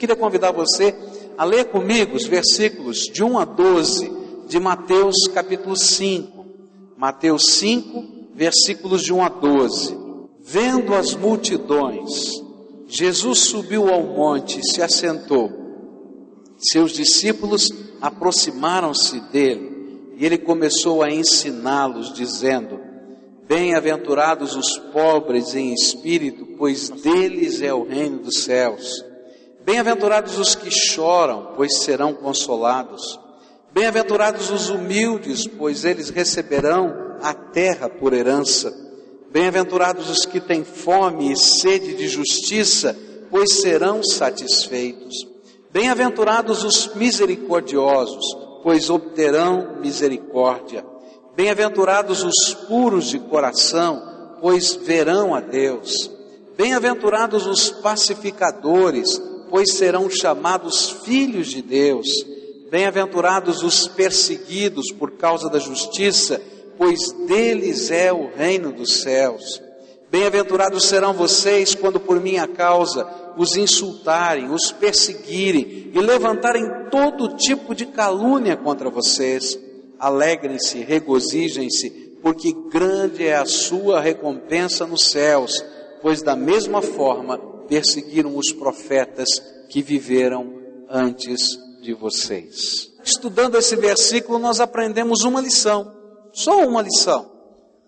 Queria convidar você a ler comigo os versículos de 1 a 12 de Mateus capítulo 5. Mateus 5, versículos de 1 a 12. Vendo as multidões, Jesus subiu ao monte e se assentou. Seus discípulos aproximaram-se dele e ele começou a ensiná-los, dizendo: Bem-aventurados os pobres em espírito, pois deles é o reino dos céus. Bem-aventurados os que choram, pois serão consolados. Bem-aventurados os humildes, pois eles receberão a terra por herança. Bem-aventurados os que têm fome e sede de justiça, pois serão satisfeitos. Bem-aventurados os misericordiosos, pois obterão misericórdia. Bem-aventurados os puros de coração, pois verão a Deus. Bem-aventurados os pacificadores, pois serão chamados filhos de Deus. Bem-aventurados os perseguidos por causa da justiça, pois deles é o reino dos céus. Bem-aventurados serão vocês quando por minha causa os insultarem, os perseguirem e levantarem todo tipo de calúnia contra vocês. Alegrem-se, regozijem-se, porque grande é a sua recompensa nos céus, pois da mesma forma perseguiram os profetas que viveram antes de vocês. Estudando esse versículo, nós aprendemos uma lição, só uma lição.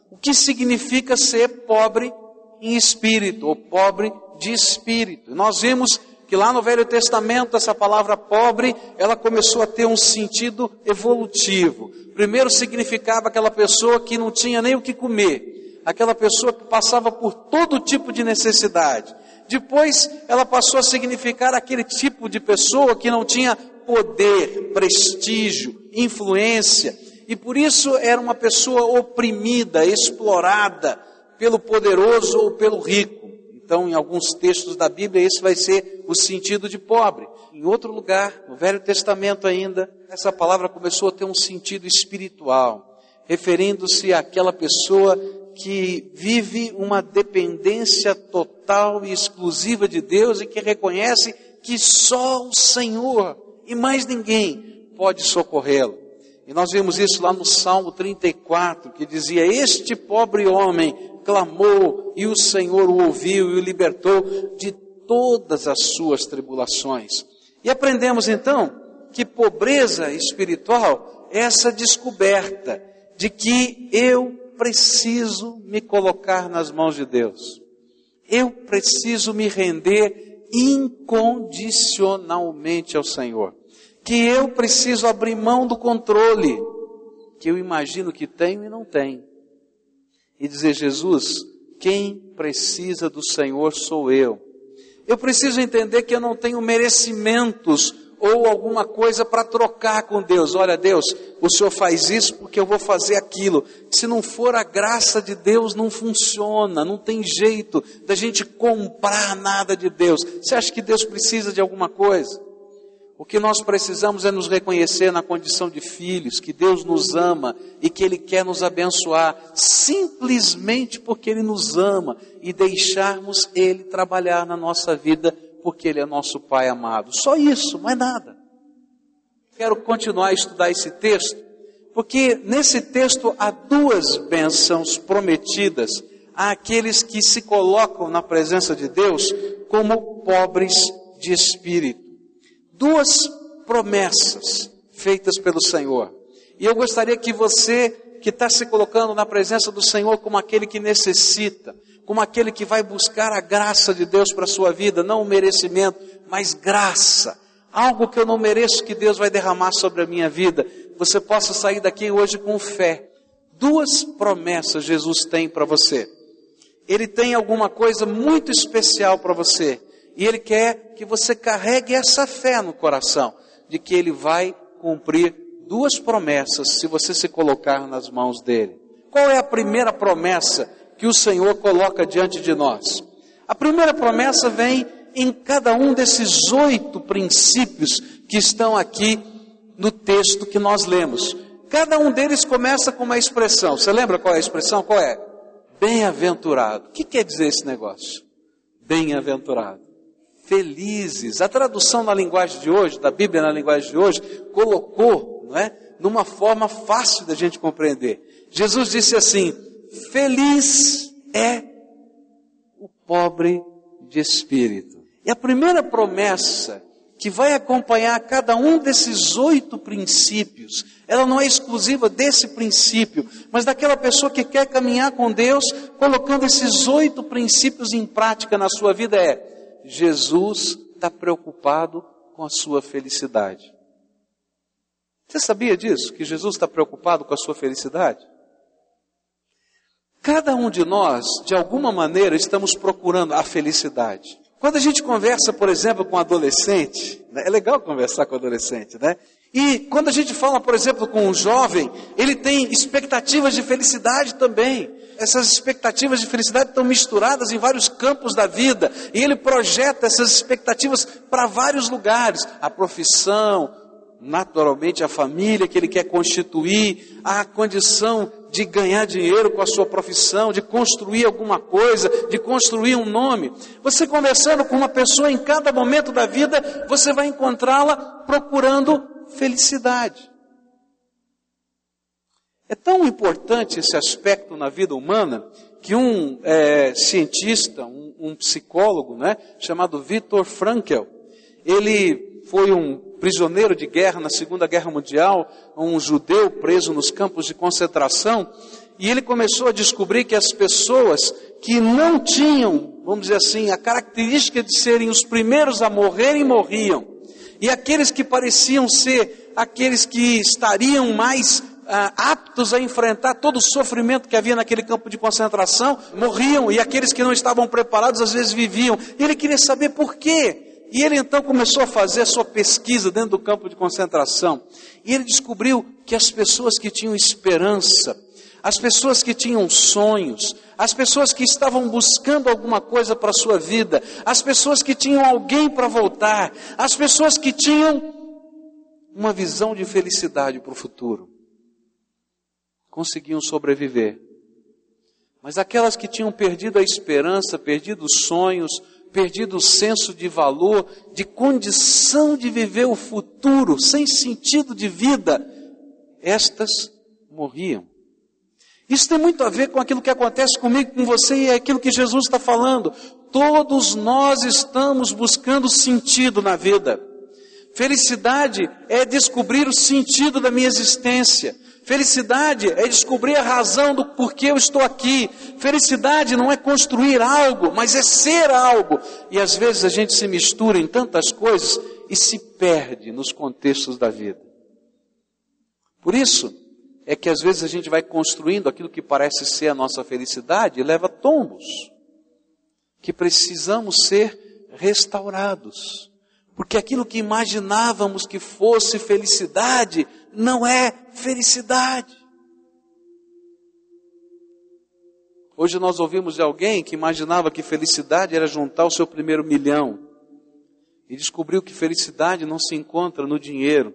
O que significa ser pobre em espírito, ou pobre de espírito. Nós vimos que lá no Velho Testamento essa palavra pobre, ela começou a ter um sentido evolutivo. Primeiro significava aquela pessoa que não tinha nem o que comer, aquela pessoa que passava por todo tipo de necessidade. Depois ela passou a significar aquele tipo de pessoa que não tinha poder, prestígio, influência, e por isso era uma pessoa oprimida, explorada pelo poderoso ou pelo rico. Então, em alguns textos da Bíblia, esse vai ser o sentido de pobre. Em outro lugar, no Velho Testamento ainda, essa palavra começou a ter um sentido espiritual, referindo-se àquela pessoa que vive uma dependência total e exclusiva de Deus e que reconhece que só o Senhor e mais ninguém pode socorrê-lo. E nós vimos isso lá no Salmo 34, que dizia: Este pobre homem clamou e o Senhor o ouviu e o libertou de todas as suas tribulações. E aprendemos então que pobreza espiritual é essa descoberta de que eu preciso me colocar nas mãos de Deus. Eu preciso me render incondicionalmente ao Senhor. Que eu preciso abrir mão do controle que eu imagino que tenho e não tenho. E dizer, Jesus, quem precisa do Senhor sou eu. Eu preciso entender que eu não tenho merecimentos ou alguma coisa para trocar com Deus. Olha, Deus, o Senhor faz isso porque eu vou fazer aquilo. Se não for a graça de Deus, não funciona, não tem jeito da gente comprar nada de Deus. Você acha que Deus precisa de alguma coisa? O que nós precisamos é nos reconhecer na condição de filhos, que Deus nos ama e que Ele quer nos abençoar, simplesmente porque Ele nos ama e deixarmos Ele trabalhar na nossa vida porque Ele é nosso Pai amado. Só isso, mais nada. Quero continuar a estudar esse texto, porque nesse texto há duas bênçãos prometidas àqueles que se colocam na presença de Deus como pobres de espírito. Duas promessas feitas pelo Senhor. E eu gostaria que você, que está se colocando na presença do Senhor como aquele que necessita, como aquele que vai buscar a graça de Deus para a sua vida, não o merecimento, mas graça. Algo que eu não mereço que Deus vai derramar sobre a minha vida. Você possa sair daqui hoje com fé. Duas promessas Jesus tem para você. Ele tem alguma coisa muito especial para você. E Ele quer que você carregue essa fé no coração, de que Ele vai cumprir duas promessas se você se colocar nas mãos dele. Qual é a primeira promessa que o Senhor coloca diante de nós. A primeira promessa vem em cada um desses oito princípios que estão aqui no texto que nós lemos. Cada um deles começa com uma expressão. Você lembra qual é a expressão? Qual é? Bem-aventurado. O que quer dizer esse negócio? Bem-aventurado. felizes. A tradução na linguagem de hoje, da Bíblia na linguagem de hoje, colocou, não é? Numa forma fácil da gente compreender. Jesus disse assim: Feliz é o pobre de espírito. E a primeira promessa que vai acompanhar cada um desses oito princípios, ela não é exclusiva desse princípio, mas daquela pessoa que quer caminhar com Deus, colocando esses oito princípios em prática na sua vida é: Jesus está preocupado com a sua felicidade. Você sabia disso? Que Jesus está preocupado com a sua felicidade? Cada um de nós, de alguma maneira, estamos procurando a felicidade. Quando a gente conversa, por exemplo, com um adolescente, né, é legal conversar com um adolescente, né? E quando a gente fala, por exemplo, com um jovem, ele tem expectativas de felicidade também. Essas expectativas de felicidade estão misturadas em vários campos da vida. E ele projeta essas expectativas para vários lugares. A profissão, naturalmente a família que ele quer constituir, a condição de ganhar dinheiro com a sua profissão, de construir alguma coisa, de construir um nome. Você conversando com uma pessoa em cada momento da vida, você vai encontrá-la procurando felicidade. É tão importante esse aspecto na vida humana que um é, cientista, um, um psicólogo, né, chamado Viktor Frankl, ele foi um prisioneiro de guerra na Segunda Guerra Mundial, um judeu preso nos campos de concentração, e ele começou a descobrir que as pessoas que não tinham, vamos dizer assim, a característica de serem os primeiros a morrerem, morriam. E aqueles que pareciam ser aqueles que estariam mais ah, aptos a enfrentar todo o sofrimento que havia naquele campo de concentração, morriam, e aqueles que não estavam preparados às vezes viviam. Ele queria saber por quê. E ele então começou a fazer a sua pesquisa dentro do campo de concentração. E ele descobriu que as pessoas que tinham esperança, as pessoas que tinham sonhos, as pessoas que estavam buscando alguma coisa para a sua vida, as pessoas que tinham alguém para voltar, as pessoas que tinham uma visão de felicidade para o futuro, conseguiam sobreviver. Mas aquelas que tinham perdido a esperança, perdido os sonhos, perdido o senso de valor, de condição de viver o futuro, sem sentido de vida, estas morriam. Isso tem muito a ver com aquilo que acontece comigo, com você e é aquilo que Jesus está falando. Todos nós estamos buscando sentido na vida. Felicidade é descobrir o sentido da minha existência. Felicidade é descobrir a razão do porquê eu estou aqui. Felicidade não é construir algo, mas é ser algo. E às vezes a gente se mistura em tantas coisas e se perde nos contextos da vida. Por isso é que às vezes a gente vai construindo aquilo que parece ser a nossa felicidade e leva tombos. Que precisamos ser restaurados. Porque aquilo que imaginávamos que fosse felicidade não é felicidade. Hoje nós ouvimos de alguém que imaginava que felicidade era juntar o seu primeiro milhão e descobriu que felicidade não se encontra no dinheiro,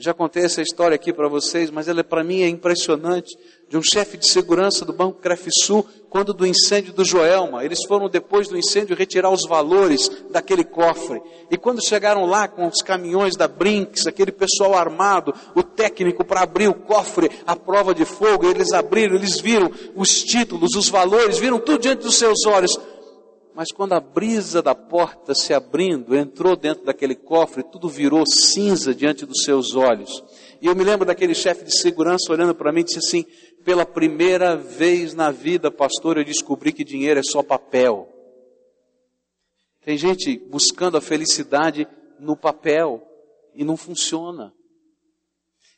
já contei essa história aqui para vocês, mas ela para mim é impressionante. De um chefe de segurança do Banco Crefisul, quando do incêndio do Joelma, eles foram depois do incêndio retirar os valores daquele cofre. E quando chegaram lá com os caminhões da Brinks, aquele pessoal armado, o técnico para abrir o cofre, a prova de fogo, eles abriram, eles viram os títulos, os valores, viram tudo diante dos seus olhos. Mas quando a brisa da porta se abrindo, entrou dentro daquele cofre, tudo virou cinza diante dos seus olhos. E eu me lembro daquele chefe de segurança olhando para mim e disse assim: pela primeira vez na vida, pastor, eu descobri que dinheiro é só papel. Tem gente buscando a felicidade no papel e não funciona.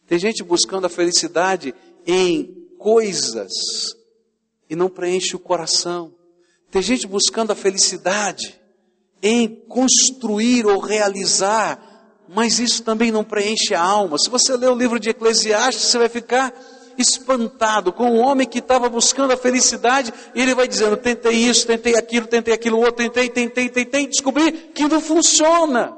Tem gente buscando a felicidade em coisas e não preenche o coração. Tem gente buscando a felicidade em construir ou realizar, mas isso também não preenche a alma. Se você ler o livro de Eclesiastes, você vai ficar espantado com um homem que estava buscando a felicidade e ele vai dizendo: tentei isso, tentei aquilo, tentei aquilo outro, tentei, tentei, tentei, descobri que não funciona.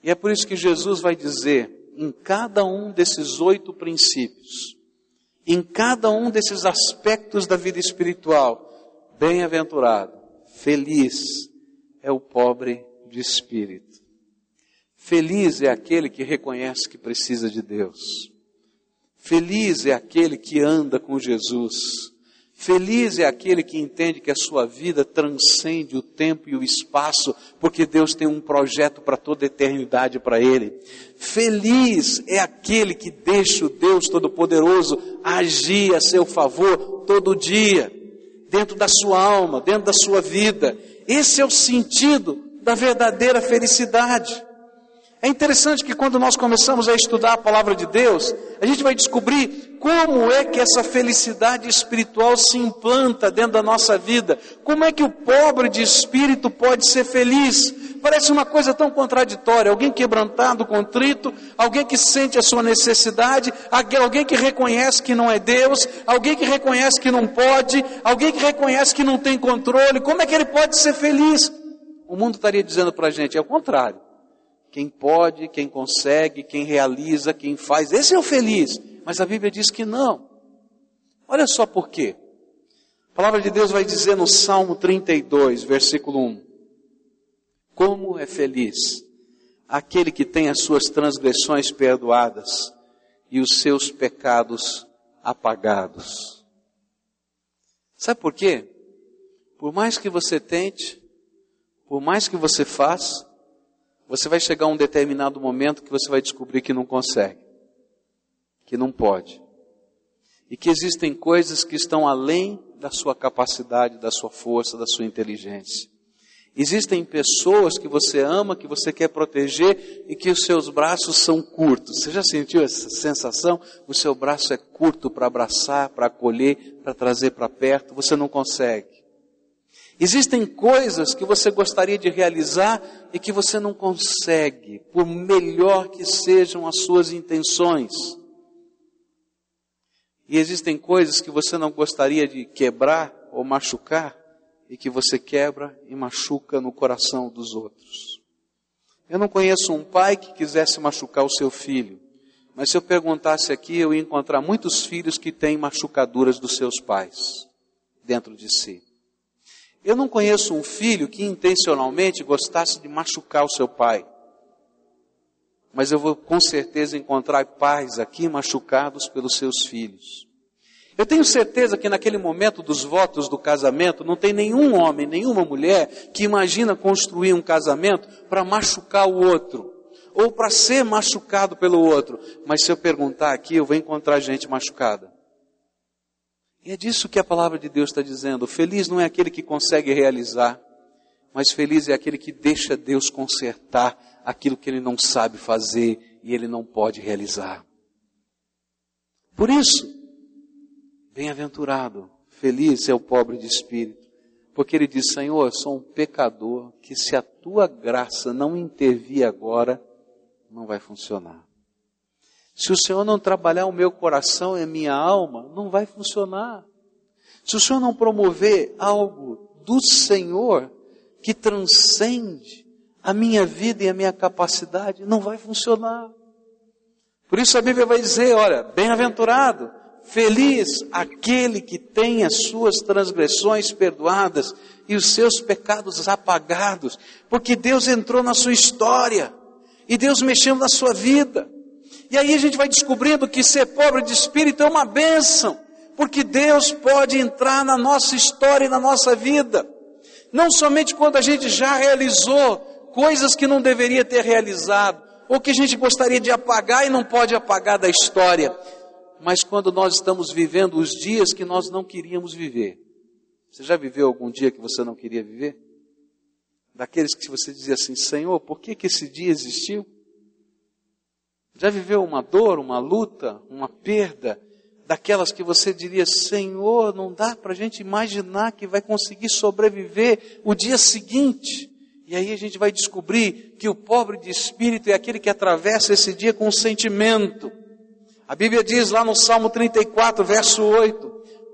E é por isso que Jesus vai dizer, em cada um desses oito princípios, em cada um desses aspectos da vida espiritual, Bem-aventurado, feliz é o pobre de espírito. Feliz é aquele que reconhece que precisa de Deus. Feliz é aquele que anda com Jesus. Feliz é aquele que entende que a sua vida transcende o tempo e o espaço, porque Deus tem um projeto para toda a eternidade para ele. Feliz é aquele que deixa o Deus Todo-Poderoso agir a seu favor todo dia, dentro da sua alma, dentro da sua vida. Esse é o sentido da verdadeira felicidade. É interessante que quando nós começamos a estudar a palavra de Deus, a gente vai descobrir como é que essa felicidade espiritual se implanta dentro da nossa vida. Como é que o pobre de espírito pode ser feliz? Parece uma coisa tão contraditória. Alguém quebrantado, contrito, alguém que sente a sua necessidade, alguém que reconhece que não é Deus, alguém que reconhece que não pode, alguém que reconhece que não tem controle. Como é que ele pode ser feliz? O mundo estaria dizendo para a gente, é o contrário. Quem pode, quem consegue, quem realiza, quem faz, esse é o feliz. Mas a Bíblia diz que não. Olha só por quê. A palavra de Deus vai dizer no Salmo 32, versículo 1: Como é feliz aquele que tem as suas transgressões perdoadas e os seus pecados apagados. Sabe por quê? Por mais que você tente, por mais que você faça, você vai chegar a um determinado momento que você vai descobrir que não consegue, que não pode. E que existem coisas que estão além da sua capacidade, da sua força, da sua inteligência. Existem pessoas que você ama, que você quer proteger e que os seus braços são curtos. Você já sentiu essa sensação? O seu braço é curto para abraçar, para acolher, para trazer para perto, você não consegue. Existem coisas que você gostaria de realizar e que você não consegue, por melhor que sejam as suas intenções. E existem coisas que você não gostaria de quebrar ou machucar e que você quebra e machuca no coração dos outros. Eu não conheço um pai que quisesse machucar o seu filho, mas se eu perguntasse aqui, eu ia encontrar muitos filhos que têm machucaduras dos seus pais dentro de si. Eu não conheço um filho que intencionalmente gostasse de machucar o seu pai. Mas eu vou com certeza encontrar pais aqui machucados pelos seus filhos. Eu tenho certeza que naquele momento dos votos do casamento, não tem nenhum homem, nenhuma mulher que imagina construir um casamento para machucar o outro, ou para ser machucado pelo outro. Mas se eu perguntar aqui, eu vou encontrar gente machucada. E é disso que a palavra de Deus está dizendo. Feliz não é aquele que consegue realizar, mas feliz é aquele que deixa Deus consertar aquilo que ele não sabe fazer e ele não pode realizar. Por isso, bem-aventurado, feliz é o pobre de espírito, porque ele diz: Senhor, eu sou um pecador que se a tua graça não intervir agora, não vai funcionar. Se o Senhor não trabalhar o meu coração e a minha alma, não vai funcionar. Se o Senhor não promover algo do Senhor que transcende a minha vida e a minha capacidade, não vai funcionar. Por isso a Bíblia vai dizer, olha, bem-aventurado, feliz aquele que tem as suas transgressões perdoadas e os seus pecados apagados, porque Deus entrou na sua história e Deus mexeu na sua vida. E aí a gente vai descobrindo que ser pobre de espírito é uma bênção, porque Deus pode entrar na nossa história e na nossa vida. Não somente quando a gente já realizou coisas que não deveria ter realizado, ou que a gente gostaria de apagar e não pode apagar da história, mas quando nós estamos vivendo os dias que nós não queríamos viver. Você já viveu algum dia que você não queria viver? Daqueles que você dizia assim, Senhor, por que, que esse dia existiu? Já viveu uma dor, uma luta, uma perda, daquelas que você diria, Senhor, não dá para a gente imaginar que vai conseguir sobreviver o dia seguinte. E aí a gente vai descobrir que o pobre de espírito é aquele que atravessa esse dia com sentimento. A Bíblia diz lá no Salmo 34, verso 8: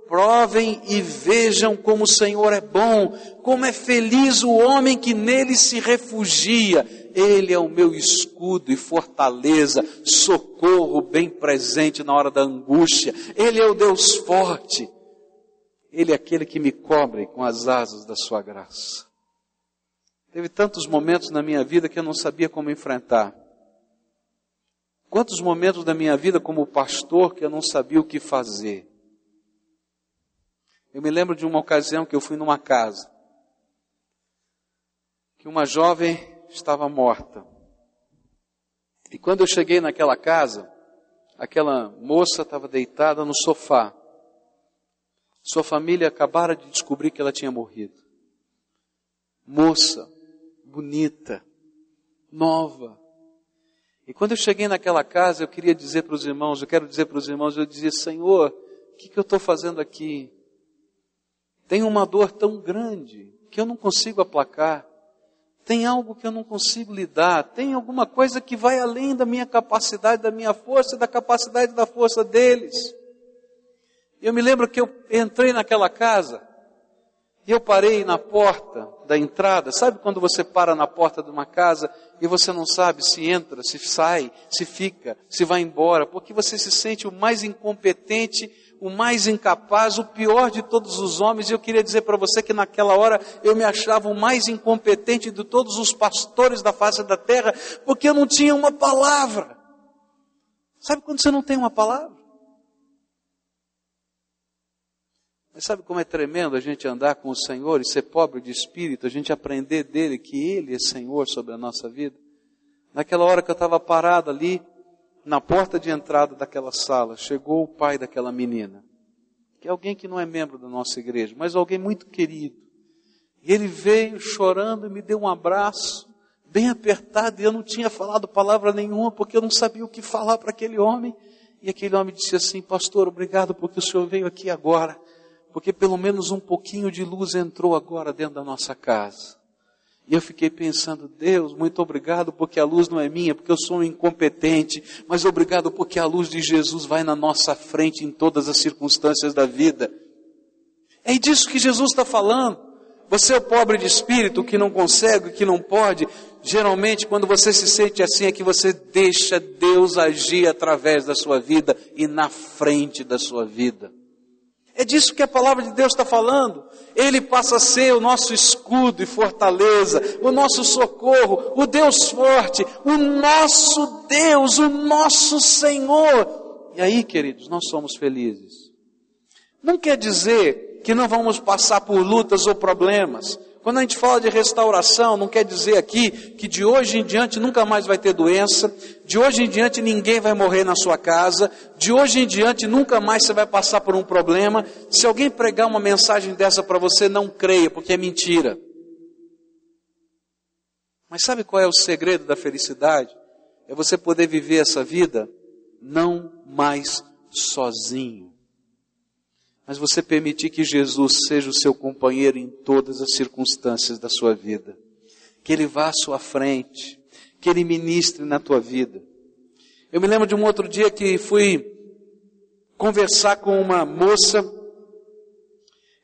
Provem e vejam como o Senhor é bom, como é feliz o homem que nele se refugia. Ele é o meu escudo e fortaleza, socorro bem presente na hora da angústia. Ele é o Deus forte. Ele é aquele que me cobre com as asas da sua graça. Teve tantos momentos na minha vida que eu não sabia como enfrentar. Quantos momentos da minha vida como pastor que eu não sabia o que fazer. Eu me lembro de uma ocasião que eu fui numa casa, que uma jovem estava morta. E quando eu cheguei naquela casa, aquela moça estava deitada no sofá. Sua família acabara de descobrir que ela tinha morrido. Moça, bonita, nova. E quando eu cheguei naquela casa, eu queria dizer para os irmãos, eu quero dizer para os irmãos, eu dizia, Senhor, o que, que eu estou fazendo aqui? Tenho uma dor tão grande que eu não consigo aplacar. Tem algo que eu não consigo lidar. Tem alguma coisa que vai além da minha capacidade, da minha força, da capacidade da força deles. Eu me lembro que eu entrei naquela casa e eu parei na porta da entrada. Sabe quando você para na porta de uma casa e você não sabe se entra, se sai, se fica, se vai embora, porque você se sente o mais incompetente, o mais incapaz, o pior de todos os homens. E eu queria dizer para você que naquela hora eu me achava o mais incompetente de todos os pastores da face da terra, porque eu não tinha uma palavra. Sabe quando você não tem uma palavra? Mas sabe como é tremendo a gente andar com o Senhor e ser pobre de espírito, a gente aprender dele que Ele é Senhor sobre a nossa vida? Naquela hora que eu estava parado ali, na porta de entrada daquela sala, chegou o pai daquela menina, que é alguém que não é membro da nossa igreja, mas alguém muito querido. E ele veio chorando e me deu um abraço, bem apertado, e eu não tinha falado palavra nenhuma, porque eu não sabia o que falar para aquele homem. E aquele homem disse assim: Pastor, obrigado porque o senhor veio aqui agora porque pelo menos um pouquinho de luz entrou agora dentro da nossa casa. E eu fiquei pensando, Deus, muito obrigado porque a luz não é minha, porque eu sou um incompetente, mas obrigado porque a luz de Jesus vai na nossa frente em todas as circunstâncias da vida. É disso que Jesus está falando. Você é o pobre de espírito que não consegue, que não pode. Geralmente, quando você se sente assim, é que você deixa Deus agir através da sua vida e na frente da sua vida. É disso que a palavra de Deus está falando. Ele passa a ser o nosso escudo e fortaleza, o nosso socorro, o Deus forte, o nosso Deus, o nosso Senhor. E aí, queridos, nós somos felizes. Não quer dizer que não vamos passar por lutas ou problemas. Quando a gente fala de restauração, não quer dizer aqui que de hoje em diante nunca mais vai ter doença, de hoje em diante ninguém vai morrer na sua casa, de hoje em diante nunca mais você vai passar por um problema. Se alguém pregar uma mensagem dessa para você, não creia, porque é mentira. Mas sabe qual é o segredo da felicidade? É você poder viver essa vida não mais sozinho mas você permitir que Jesus seja o seu companheiro em todas as circunstâncias da sua vida. Que Ele vá à sua frente, que Ele ministre na tua vida. Eu me lembro de um outro dia que fui conversar com uma moça,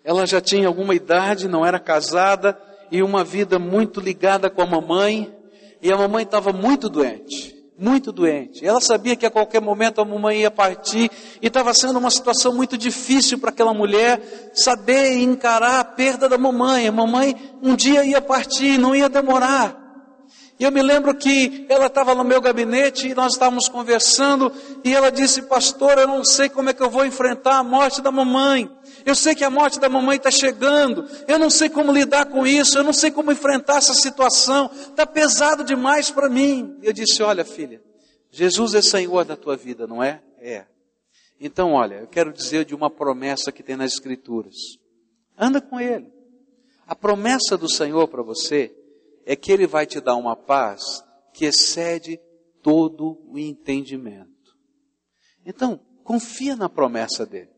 ela já tinha alguma idade, não era casada, e uma vida muito ligada com a mamãe, e a mamãe estava muito doente muito doente. Ela sabia que a qualquer momento a mamãe ia partir e estava sendo uma situação muito difícil para aquela mulher saber encarar a perda da mamãe. A mamãe um dia ia partir, não ia demorar. E eu me lembro que ela estava no meu gabinete e nós estávamos conversando e ela disse, pastor, eu não sei como é que eu vou enfrentar a morte da mamãe. Eu sei que a morte da mamãe está chegando. Eu não sei como lidar com isso. Eu não sei como enfrentar essa situação. Está pesado demais para mim. Eu disse, olha filha, Jesus é Senhor da tua vida, não é? É. Então, olha, eu quero dizer de uma promessa que tem nas Escrituras. Anda com Ele. A promessa do Senhor para você é que Ele vai te dar uma paz que excede todo o entendimento. Então, confia na promessa dele.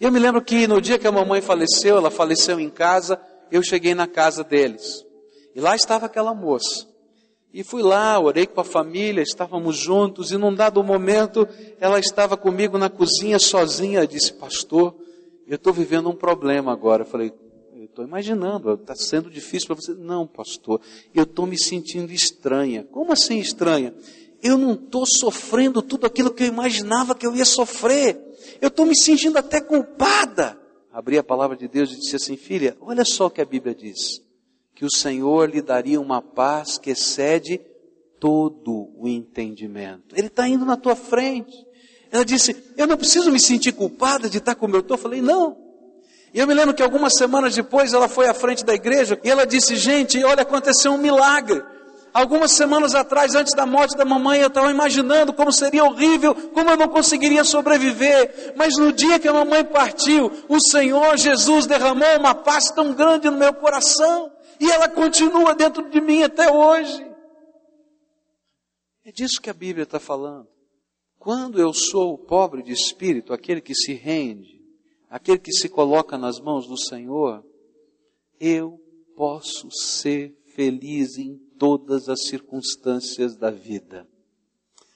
Eu me lembro que no dia que a mamãe faleceu, ela faleceu em casa, eu cheguei na casa deles. E lá estava aquela moça. E fui lá, orei com a família, estávamos juntos, e num dado momento ela estava comigo na cozinha sozinha, disse, pastor, eu estou vivendo um problema agora. Eu falei, estou imaginando, está sendo difícil para você. Não, pastor, eu estou me sentindo estranha. Como assim estranha? Eu não estou sofrendo tudo aquilo que eu imaginava que eu ia sofrer. Eu estou me sentindo até culpada. Abri a palavra de Deus e disse assim, filha, olha só o que a Bíblia diz. que o Senhor lhe daria uma paz que excede todo o entendimento. Ele está indo na tua frente. Ela disse: Eu não preciso me sentir culpada de estar como eu estou. Falei: Não. E eu me lembro que algumas semanas depois ela foi à frente da igreja e ela disse: Gente, olha, aconteceu um milagre. Algumas semanas atrás, antes da morte da mamãe, eu estava imaginando como seria horrível, como eu não conseguiria sobreviver. Mas no dia que a mamãe partiu, o Senhor Jesus derramou uma paz tão grande no meu coração. E ela continua dentro de mim até hoje. É disso que a Bíblia está falando. Quando eu sou o pobre de espírito, aquele que se rende, aquele que se coloca nas mãos do Senhor, eu posso ser feliz em todas as circunstâncias da vida.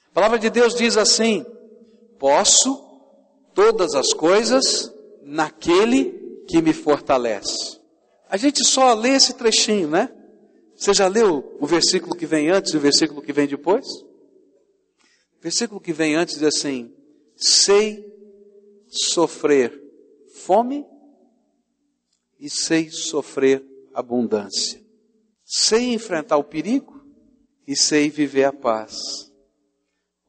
A palavra de Deus diz assim: posso todas as coisas naquele que me fortalece. A gente só lê esse trechinho, né? Você já leu o versículo que vem antes e o versículo que vem depois? O versículo que vem antes diz assim: sei sofrer fome e sei sofrer abundância. Sei enfrentar o perigo e sei viver a paz.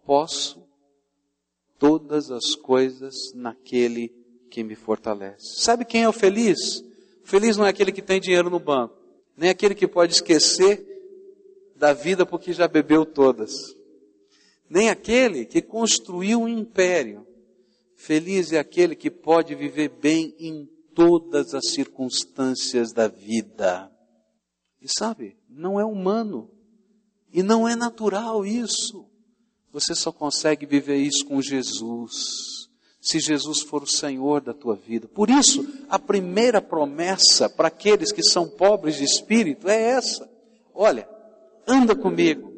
Posso todas as coisas naquele que me fortalece. Sabe quem é o feliz? Feliz não é aquele que tem dinheiro no banco, nem aquele que pode esquecer da vida porque já bebeu todas, nem aquele que construiu um império. Feliz é aquele que pode viver bem em todas as circunstâncias da vida. E sabe, não é humano. E não é natural isso. Você só consegue viver isso com Jesus. Se Jesus for o Senhor da tua vida. Por isso, a primeira promessa para aqueles que são pobres de espírito é essa. Olha, anda comigo.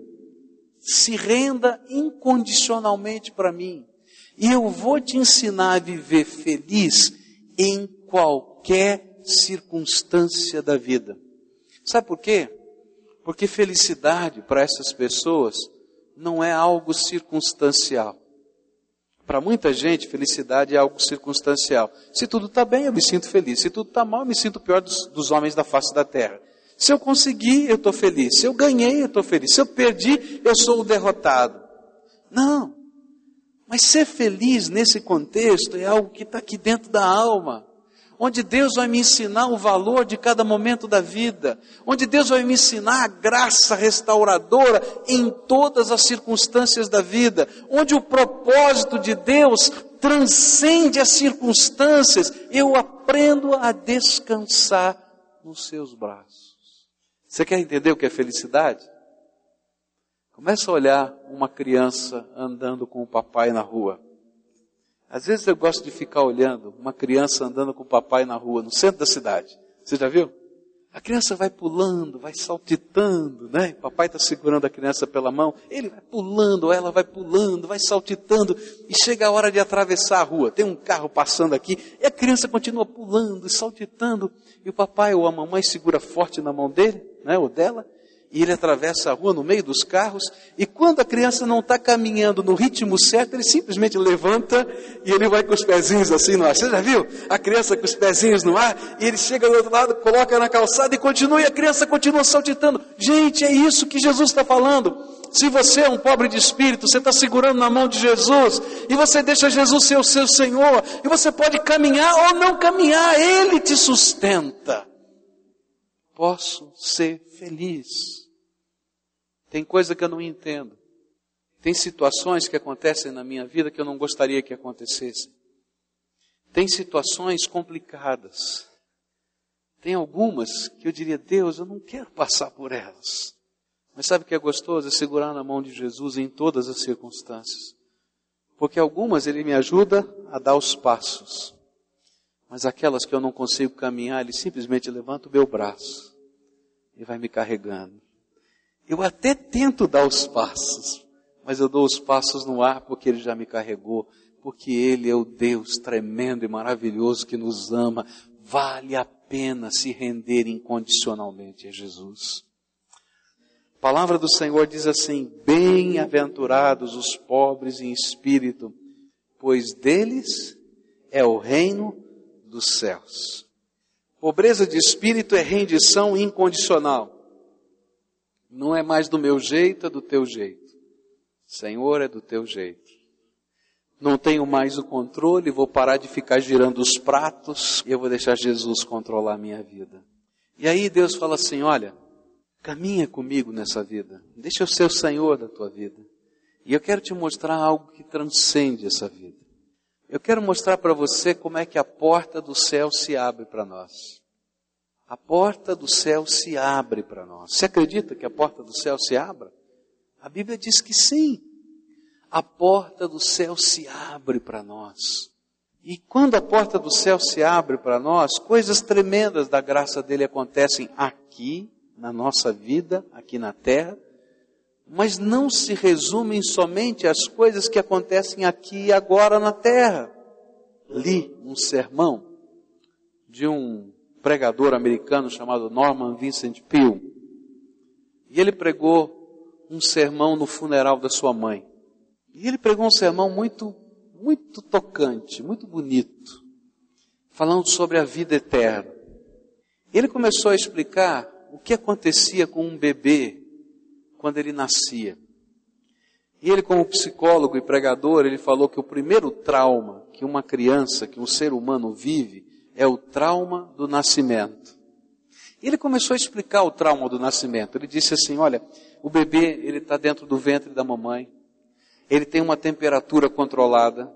Se renda incondicionalmente para mim. E eu vou te ensinar a viver feliz em qualquer circunstância da vida. Sabe por quê? Porque felicidade para essas pessoas não é algo circunstancial. Para muita gente, felicidade é algo circunstancial. Se tudo está bem, eu me sinto feliz. Se tudo está mal, eu me sinto pior dos, dos homens da face da terra. Se eu conseguir, eu estou feliz. Se eu ganhei, eu estou feliz. Se eu perdi, eu sou o derrotado. Não. Mas ser feliz nesse contexto é algo que está aqui dentro da alma onde Deus vai me ensinar o valor de cada momento da vida, onde Deus vai me ensinar a graça restauradora em todas as circunstâncias da vida, onde o propósito de Deus transcende as circunstâncias, eu aprendo a descansar nos seus braços. Você quer entender o que é felicidade? Começa a olhar uma criança andando com o papai na rua. Às vezes eu gosto de ficar olhando uma criança andando com o papai na rua, no centro da cidade. Você já viu? A criança vai pulando, vai saltitando, né? O papai está segurando a criança pela mão, ele vai pulando, ela vai pulando, vai saltitando, e chega a hora de atravessar a rua. Tem um carro passando aqui, e a criança continua pulando e saltitando, e o papai ou a mamãe segura forte na mão dele, né? Ou dela, e ele atravessa a rua no meio dos carros, e quando a criança não está caminhando no ritmo certo, ele simplesmente levanta e ele vai com os pezinhos assim no ar. Você já viu? A criança com os pezinhos no ar, e ele chega do outro lado, coloca na calçada e continua, e a criança continua saltitando. Gente, é isso que Jesus está falando. Se você é um pobre de espírito, você está segurando na mão de Jesus, e você deixa Jesus ser o seu Senhor, e você pode caminhar ou não caminhar, Ele te sustenta. Posso ser feliz. Tem coisa que eu não entendo. Tem situações que acontecem na minha vida que eu não gostaria que acontecessem. Tem situações complicadas. Tem algumas que eu diria, Deus, eu não quero passar por elas. Mas sabe o que é gostoso? É segurar na mão de Jesus em todas as circunstâncias. Porque algumas ele me ajuda a dar os passos. Mas aquelas que eu não consigo caminhar, ele simplesmente levanta o meu braço e vai me carregando. Eu até tento dar os passos, mas eu dou os passos no ar porque Ele já me carregou, porque Ele é o Deus tremendo e maravilhoso que nos ama. Vale a pena se render incondicionalmente a Jesus. A palavra do Senhor diz assim: Bem-aventurados os pobres em espírito, pois deles é o reino dos céus. Pobreza de espírito é rendição incondicional. Não é mais do meu jeito, é do teu jeito. Senhor, é do teu jeito. Não tenho mais o controle, vou parar de ficar girando os pratos e eu vou deixar Jesus controlar a minha vida. E aí Deus fala assim: olha, caminha comigo nessa vida, deixa eu ser o Senhor da tua vida. E eu quero te mostrar algo que transcende essa vida. Eu quero mostrar para você como é que a porta do céu se abre para nós. A porta do céu se abre para nós. Você acredita que a porta do céu se abra? A Bíblia diz que sim. A porta do céu se abre para nós. E quando a porta do céu se abre para nós, coisas tremendas da graça dele acontecem aqui, na nossa vida, aqui na terra, mas não se resumem somente às coisas que acontecem aqui e agora na terra. Li um sermão de um pregador americano chamado Norman Vincent Peale. E ele pregou um sermão no funeral da sua mãe. E ele pregou um sermão muito, muito tocante, muito bonito, falando sobre a vida eterna. Ele começou a explicar o que acontecia com um bebê quando ele nascia. E ele, como psicólogo e pregador, ele falou que o primeiro trauma que uma criança, que um ser humano vive, é o trauma do nascimento. E ele começou a explicar o trauma do nascimento. Ele disse assim: olha, o bebê ele está dentro do ventre da mamãe, ele tem uma temperatura controlada,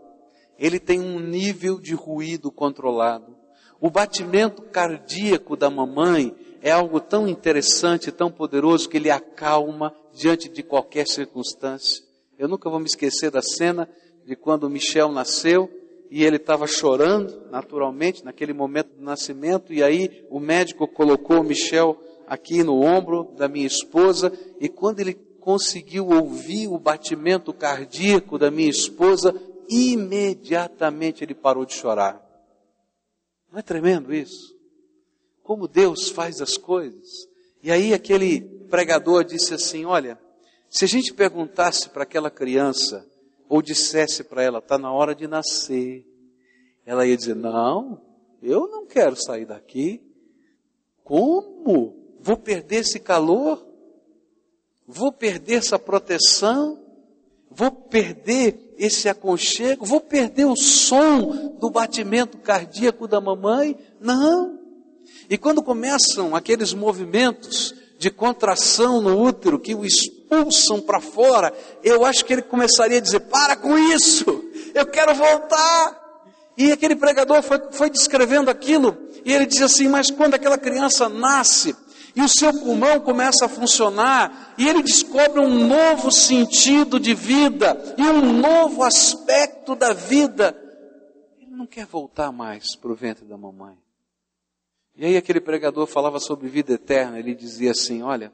ele tem um nível de ruído controlado, o batimento cardíaco da mamãe é algo tão interessante, tão poderoso, que ele acalma diante de qualquer circunstância. Eu nunca vou me esquecer da cena de quando Michel nasceu e ele estava chorando, naturalmente, naquele momento do nascimento, e aí o médico colocou o Michel aqui no ombro da minha esposa, e quando ele conseguiu ouvir o batimento cardíaco da minha esposa, imediatamente ele parou de chorar. Não é tremendo isso? como Deus faz as coisas. E aí aquele pregador disse assim: Olha, se a gente perguntasse para aquela criança, ou dissesse para ela, está na hora de nascer, ela ia dizer: Não, eu não quero sair daqui. Como? Vou perder esse calor? Vou perder essa proteção? Vou perder esse aconchego? Vou perder o som do batimento cardíaco da mamãe? Não. E quando começam aqueles movimentos de contração no útero que o expulsam para fora, eu acho que ele começaria a dizer: para com isso, eu quero voltar. E aquele pregador foi, foi descrevendo aquilo, e ele diz assim: mas quando aquela criança nasce, e o seu pulmão começa a funcionar, e ele descobre um novo sentido de vida, e um novo aspecto da vida, ele não quer voltar mais para o ventre da mamãe. E aí aquele pregador falava sobre vida eterna, ele dizia assim: olha,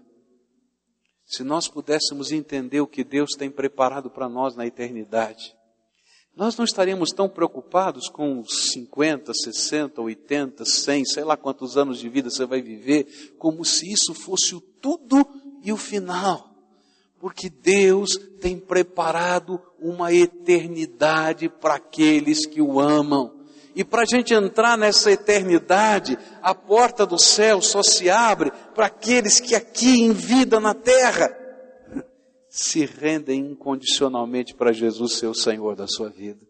se nós pudéssemos entender o que Deus tem preparado para nós na eternidade, nós não estaríamos tão preocupados com os 50, 60, 80, 100, sei lá quantos anos de vida você vai viver, como se isso fosse o tudo e o final. Porque Deus tem preparado uma eternidade para aqueles que o amam. E para a gente entrar nessa eternidade, a porta do céu só se abre para aqueles que aqui em vida na terra se rendem incondicionalmente para Jesus ser o Senhor da sua vida.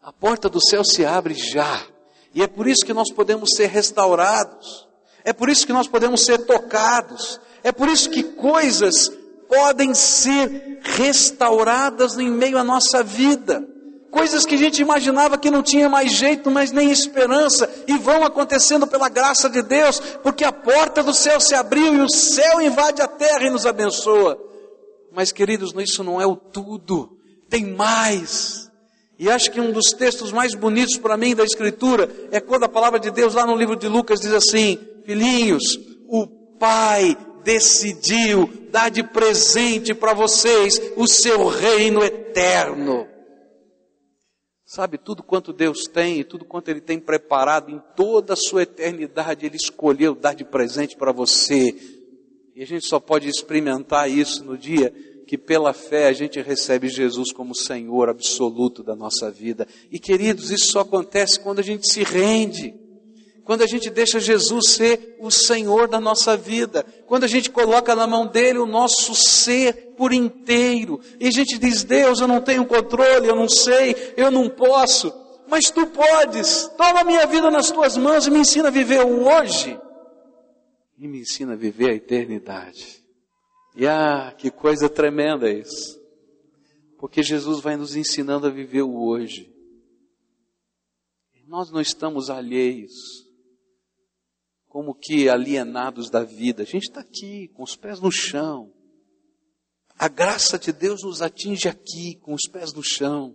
A porta do céu se abre já. E é por isso que nós podemos ser restaurados. É por isso que nós podemos ser tocados. É por isso que coisas podem ser restauradas em meio à nossa vida coisas que a gente imaginava que não tinha mais jeito, mas nem esperança, e vão acontecendo pela graça de Deus, porque a porta do céu se abriu e o céu invade a terra e nos abençoa. Mas, queridos, isso não é o tudo, tem mais. E acho que um dos textos mais bonitos para mim da Escritura é quando a palavra de Deus, lá no livro de Lucas, diz assim: Filhinhos, o Pai decidiu dar de presente para vocês o seu reino eterno. Sabe, tudo quanto Deus tem e tudo quanto Ele tem preparado em toda a sua eternidade, Ele escolheu dar de presente para você. E a gente só pode experimentar isso no dia que pela fé a gente recebe Jesus como Senhor absoluto da nossa vida. E queridos, isso só acontece quando a gente se rende. Quando a gente deixa Jesus ser o Senhor da nossa vida, quando a gente coloca na mão dele o nosso ser por inteiro, e a gente diz: Deus, eu não tenho controle, eu não sei, eu não posso, mas tu podes, toma a minha vida nas tuas mãos e me ensina a viver o hoje, e me ensina a viver a eternidade. E ah, que coisa tremenda isso, porque Jesus vai nos ensinando a viver o hoje. Nós não estamos alheios como que alienados da vida. A gente está aqui, com os pés no chão. A graça de Deus nos atinge aqui, com os pés no chão.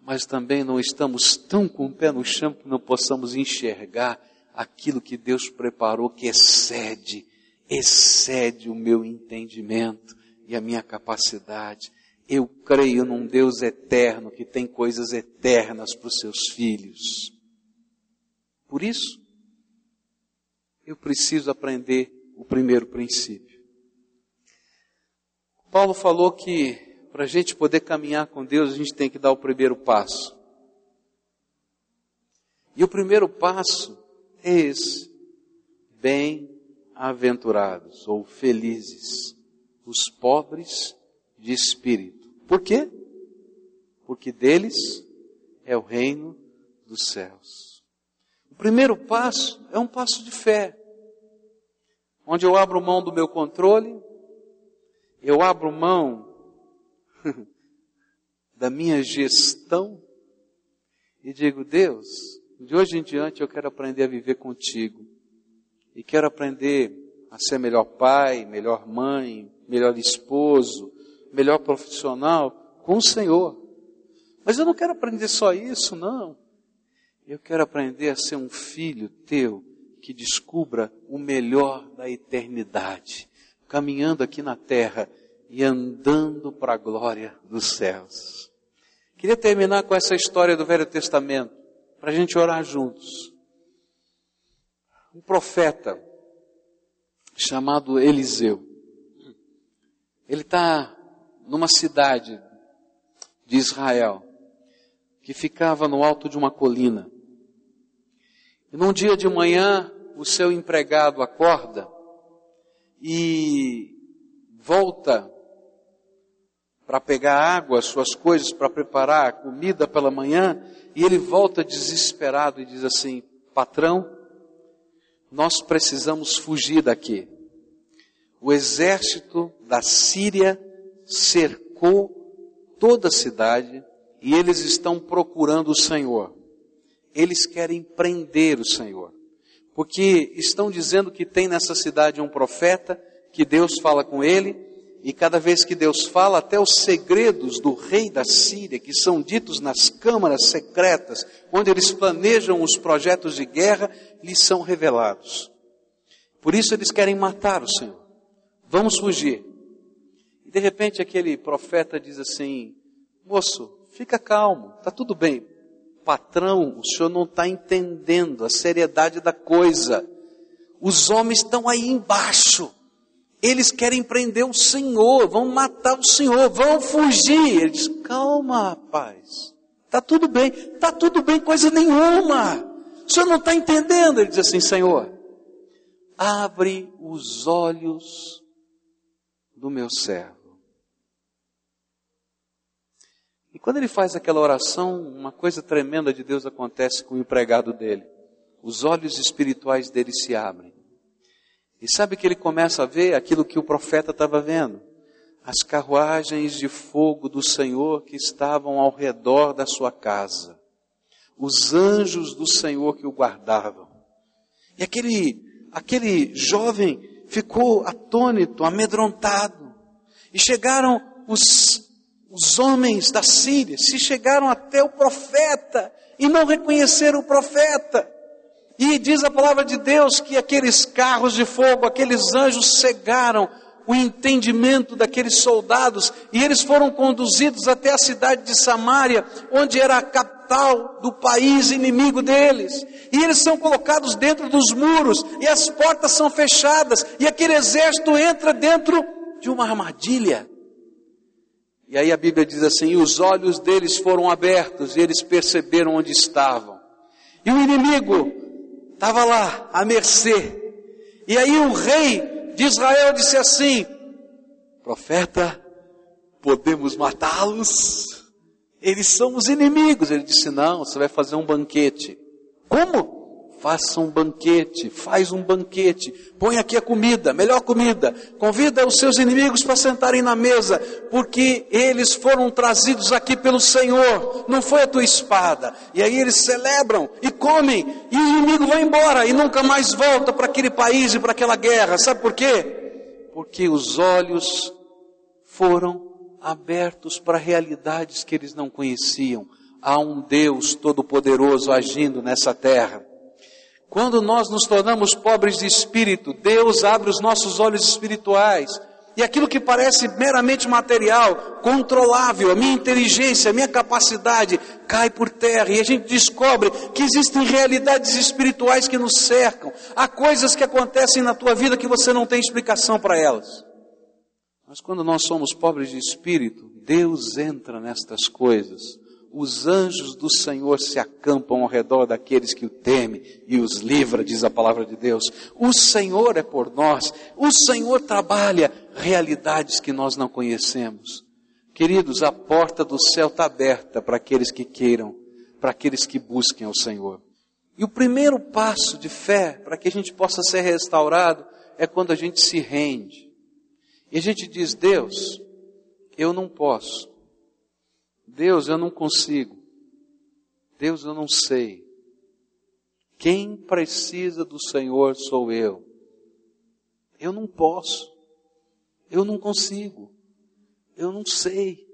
Mas também não estamos tão com o pé no chão que não possamos enxergar aquilo que Deus preparou que excede, excede o meu entendimento e a minha capacidade. Eu creio num Deus eterno que tem coisas eternas para os seus filhos. Por isso, eu preciso aprender o primeiro princípio. Paulo falou que para a gente poder caminhar com Deus, a gente tem que dar o primeiro passo. E o primeiro passo é esse: bem-aventurados ou felizes os pobres de espírito. Por quê? Porque deles é o reino dos céus. O primeiro passo é um passo de fé, onde eu abro mão do meu controle, eu abro mão da minha gestão e digo: Deus, de hoje em diante eu quero aprender a viver contigo e quero aprender a ser melhor pai, melhor mãe, melhor esposo, melhor profissional com o Senhor. Mas eu não quero aprender só isso, não. Eu quero aprender a ser um filho teu que descubra o melhor da eternidade, caminhando aqui na terra e andando para a glória dos céus. Queria terminar com essa história do Velho Testamento, para a gente orar juntos. Um profeta chamado Eliseu. Ele está numa cidade de Israel que ficava no alto de uma colina. Num dia de manhã, o seu empregado acorda e volta para pegar água, suas coisas, para preparar a comida pela manhã, e ele volta desesperado e diz assim: Patrão, nós precisamos fugir daqui. O exército da Síria cercou toda a cidade e eles estão procurando o Senhor eles querem prender o Senhor. Porque estão dizendo que tem nessa cidade um profeta, que Deus fala com ele, e cada vez que Deus fala, até os segredos do rei da Síria, que são ditos nas câmaras secretas, onde eles planejam os projetos de guerra, lhes são revelados. Por isso eles querem matar o Senhor. Vamos fugir. E de repente aquele profeta diz assim: Moço, fica calmo, está tudo bem, patrão, o senhor não está entendendo a seriedade da coisa. Os homens estão aí embaixo. Eles querem prender o Senhor, vão matar o Senhor, vão fugir. Ele diz: calma, rapaz. Está tudo bem, está tudo bem, coisa nenhuma. O senhor não está entendendo. Ele diz assim: Senhor, abre os olhos do meu servo. E quando ele faz aquela oração, uma coisa tremenda de Deus acontece com o empregado dele. Os olhos espirituais dele se abrem. E sabe que ele começa a ver aquilo que o profeta estava vendo? As carruagens de fogo do Senhor que estavam ao redor da sua casa. Os anjos do Senhor que o guardavam. E aquele, aquele jovem ficou atônito, amedrontado. E chegaram os os homens da Síria se chegaram até o profeta e não reconheceram o profeta. E diz a palavra de Deus que aqueles carros de fogo, aqueles anjos cegaram o entendimento daqueles soldados e eles foram conduzidos até a cidade de Samaria, onde era a capital do país inimigo deles. E eles são colocados dentro dos muros e as portas são fechadas e aquele exército entra dentro de uma armadilha. E aí a Bíblia diz assim: e os olhos deles foram abertos e eles perceberam onde estavam. E o inimigo estava lá, à mercê. E aí o rei de Israel disse assim: Profeta, podemos matá-los? Eles são os inimigos. Ele disse: Não, você vai fazer um banquete. Como? Faça um banquete, faz um banquete, põe aqui a comida, melhor comida, convida os seus inimigos para sentarem na mesa, porque eles foram trazidos aqui pelo Senhor, não foi a tua espada. E aí eles celebram e comem, e o inimigo vai embora e nunca mais volta para aquele país e para aquela guerra. Sabe por quê? Porque os olhos foram abertos para realidades que eles não conheciam. Há um Deus todo-poderoso agindo nessa terra. Quando nós nos tornamos pobres de espírito, Deus abre os nossos olhos espirituais. E aquilo que parece meramente material, controlável, a minha inteligência, a minha capacidade, cai por terra e a gente descobre que existem realidades espirituais que nos cercam. Há coisas que acontecem na tua vida que você não tem explicação para elas. Mas quando nós somos pobres de espírito, Deus entra nestas coisas os anjos do Senhor se acampam ao redor daqueles que o temem e os livra, diz a palavra de Deus. O Senhor é por nós, o Senhor trabalha realidades que nós não conhecemos. Queridos, a porta do céu está aberta para aqueles que queiram, para aqueles que busquem ao Senhor. E o primeiro passo de fé para que a gente possa ser restaurado é quando a gente se rende. E a gente diz: Deus, eu não posso Deus, eu não consigo. Deus, eu não sei. Quem precisa do Senhor sou eu. Eu não posso. Eu não consigo. Eu não sei.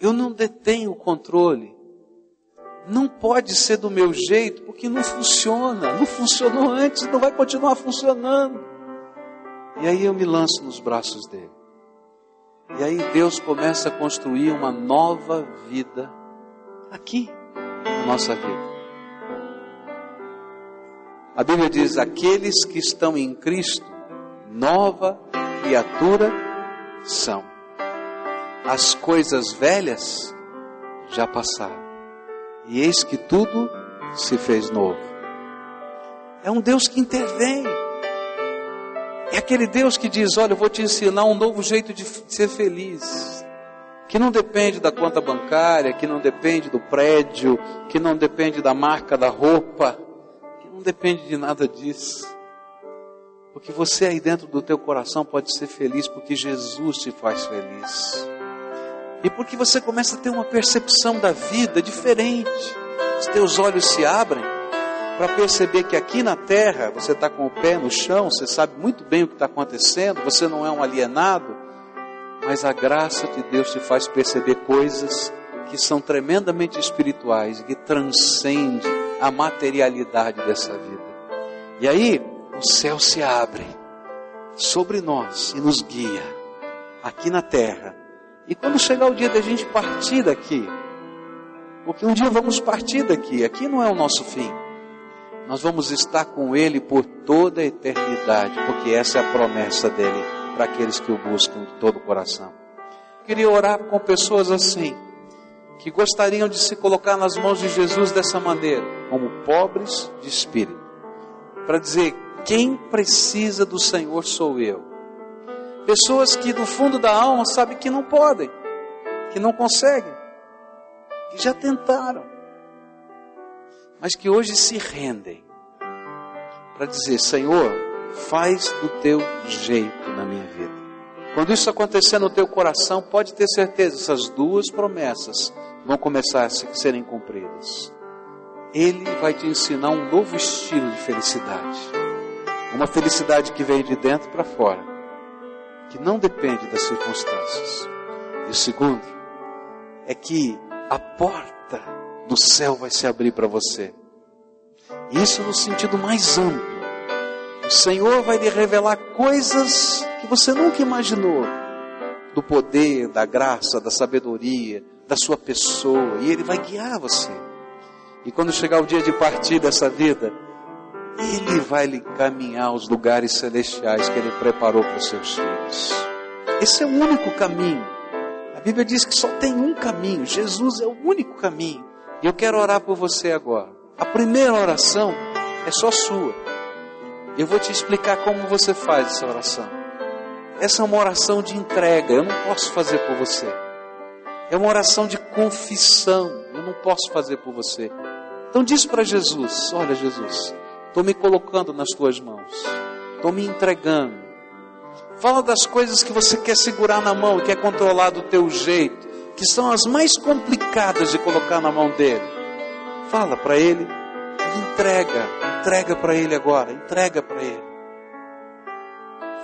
Eu não detenho o controle. Não pode ser do meu jeito, porque não funciona. Não funcionou antes, não vai continuar funcionando. E aí eu me lanço nos braços dele. E aí Deus começa a construir uma nova vida aqui na nossa vida. A Bíblia diz: aqueles que estão em Cristo, nova criatura são. As coisas velhas já passaram, e eis que tudo se fez novo. É um Deus que intervém. É aquele Deus que diz: Olha, eu vou te ensinar um novo jeito de ser feliz. Que não depende da conta bancária, que não depende do prédio, que não depende da marca da roupa, que não depende de nada disso. Porque você aí dentro do teu coração pode ser feliz porque Jesus te faz feliz. E porque você começa a ter uma percepção da vida diferente. Os teus olhos se abrem para perceber que aqui na terra você está com o pé no chão, você sabe muito bem o que está acontecendo, você não é um alienado, mas a graça de Deus te faz perceber coisas que são tremendamente espirituais que transcendem a materialidade dessa vida. E aí o céu se abre sobre nós e nos guia aqui na terra. E quando chegar o dia da gente partir daqui, porque um dia vamos partir daqui, aqui não é o nosso fim nós vamos estar com Ele por toda a eternidade, porque essa é a promessa dele para aqueles que o buscam de todo o coração. Queria orar com pessoas assim, que gostariam de se colocar nas mãos de Jesus dessa maneira, como pobres de espírito, para dizer: quem precisa do Senhor sou eu. Pessoas que do fundo da alma sabem que não podem, que não conseguem, que já tentaram mas que hoje se rendem para dizer: Senhor, faz do teu jeito na minha vida. Quando isso acontecer no teu coração, pode ter certeza, essas duas promessas vão começar a serem cumpridas. Ele vai te ensinar um novo estilo de felicidade. Uma felicidade que vem de dentro para fora, que não depende das circunstâncias. E o segundo é que a porta do céu vai se abrir para você. Isso no sentido mais amplo. O Senhor vai lhe revelar coisas que você nunca imaginou do poder, da graça, da sabedoria, da sua pessoa, e Ele vai guiar você. E quando chegar o dia de partir dessa vida, Ele vai lhe caminhar aos lugares celestiais que Ele preparou para os seus filhos. Esse é o único caminho. A Bíblia diz que só tem um caminho, Jesus é o único caminho. E eu quero orar por você agora. A primeira oração é só sua. Eu vou te explicar como você faz essa oração. Essa é uma oração de entrega, eu não posso fazer por você. É uma oração de confissão, eu não posso fazer por você. Então diz para Jesus: Olha, Jesus, estou me colocando nas tuas mãos, estou me entregando. Fala das coisas que você quer segurar na mão, quer controlar do teu jeito, que são as mais complicadas de colocar na mão dele. Fala para ele, entrega, entrega para ele agora, entrega para ele.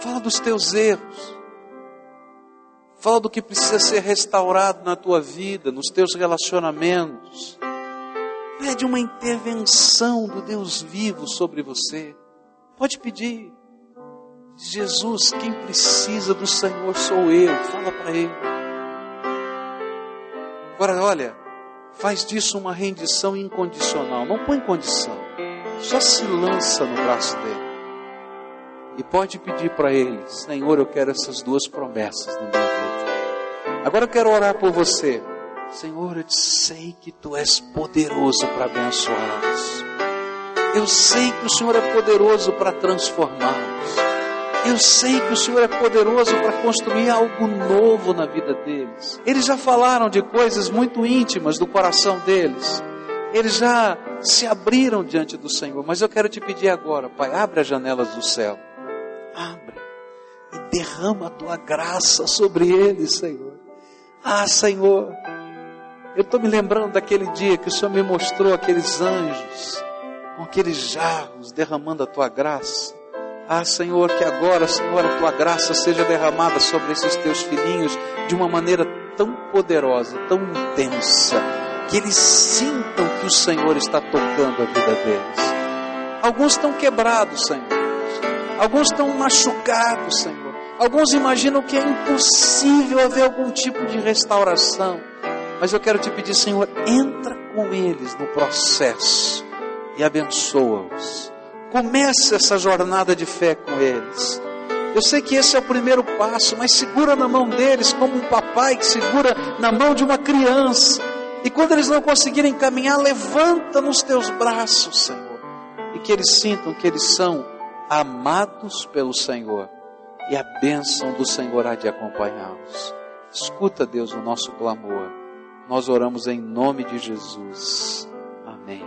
Fala dos teus erros. Fala do que precisa ser restaurado na tua vida, nos teus relacionamentos. Pede uma intervenção do Deus vivo sobre você. Pode pedir. Jesus, quem precisa do Senhor sou eu. Fala para Ele. Agora, olha, faz disso uma rendição incondicional. Não põe condição. Só se lança no braço dele. E pode pedir para Ele: Senhor, eu quero essas duas promessas na minha vida. Agora eu quero orar por você. Senhor, eu sei que tu és poderoso para abençoá-los. Eu sei que o Senhor é poderoso para transformá-los. Eu sei que o Senhor é poderoso para construir algo novo na vida deles. Eles já falaram de coisas muito íntimas do coração deles. Eles já se abriram diante do Senhor. Mas eu quero te pedir agora, Pai, abre as janelas do céu. Abre e derrama a tua graça sobre eles, Senhor. Ah, Senhor, eu estou me lembrando daquele dia que o Senhor me mostrou aqueles anjos com aqueles jarros derramando a tua graça. Ah, Senhor, que agora, Senhor, a tua graça seja derramada sobre esses teus filhinhos de uma maneira tão poderosa, tão intensa, que eles sintam que o Senhor está tocando a vida deles. Alguns estão quebrados, Senhor. Alguns estão machucados, Senhor. Alguns imaginam que é impossível haver algum tipo de restauração. Mas eu quero te pedir, Senhor, entra com eles no processo e abençoa-os. Comece essa jornada de fé com eles. Eu sei que esse é o primeiro passo, mas segura na mão deles como um papai que segura na mão de uma criança. E quando eles não conseguirem caminhar, levanta nos teus braços, Senhor. E que eles sintam que eles são amados pelo Senhor. E a bênção do Senhor há de acompanhá-los. Escuta, Deus, o nosso clamor nós oramos em nome de Jesus. Amém.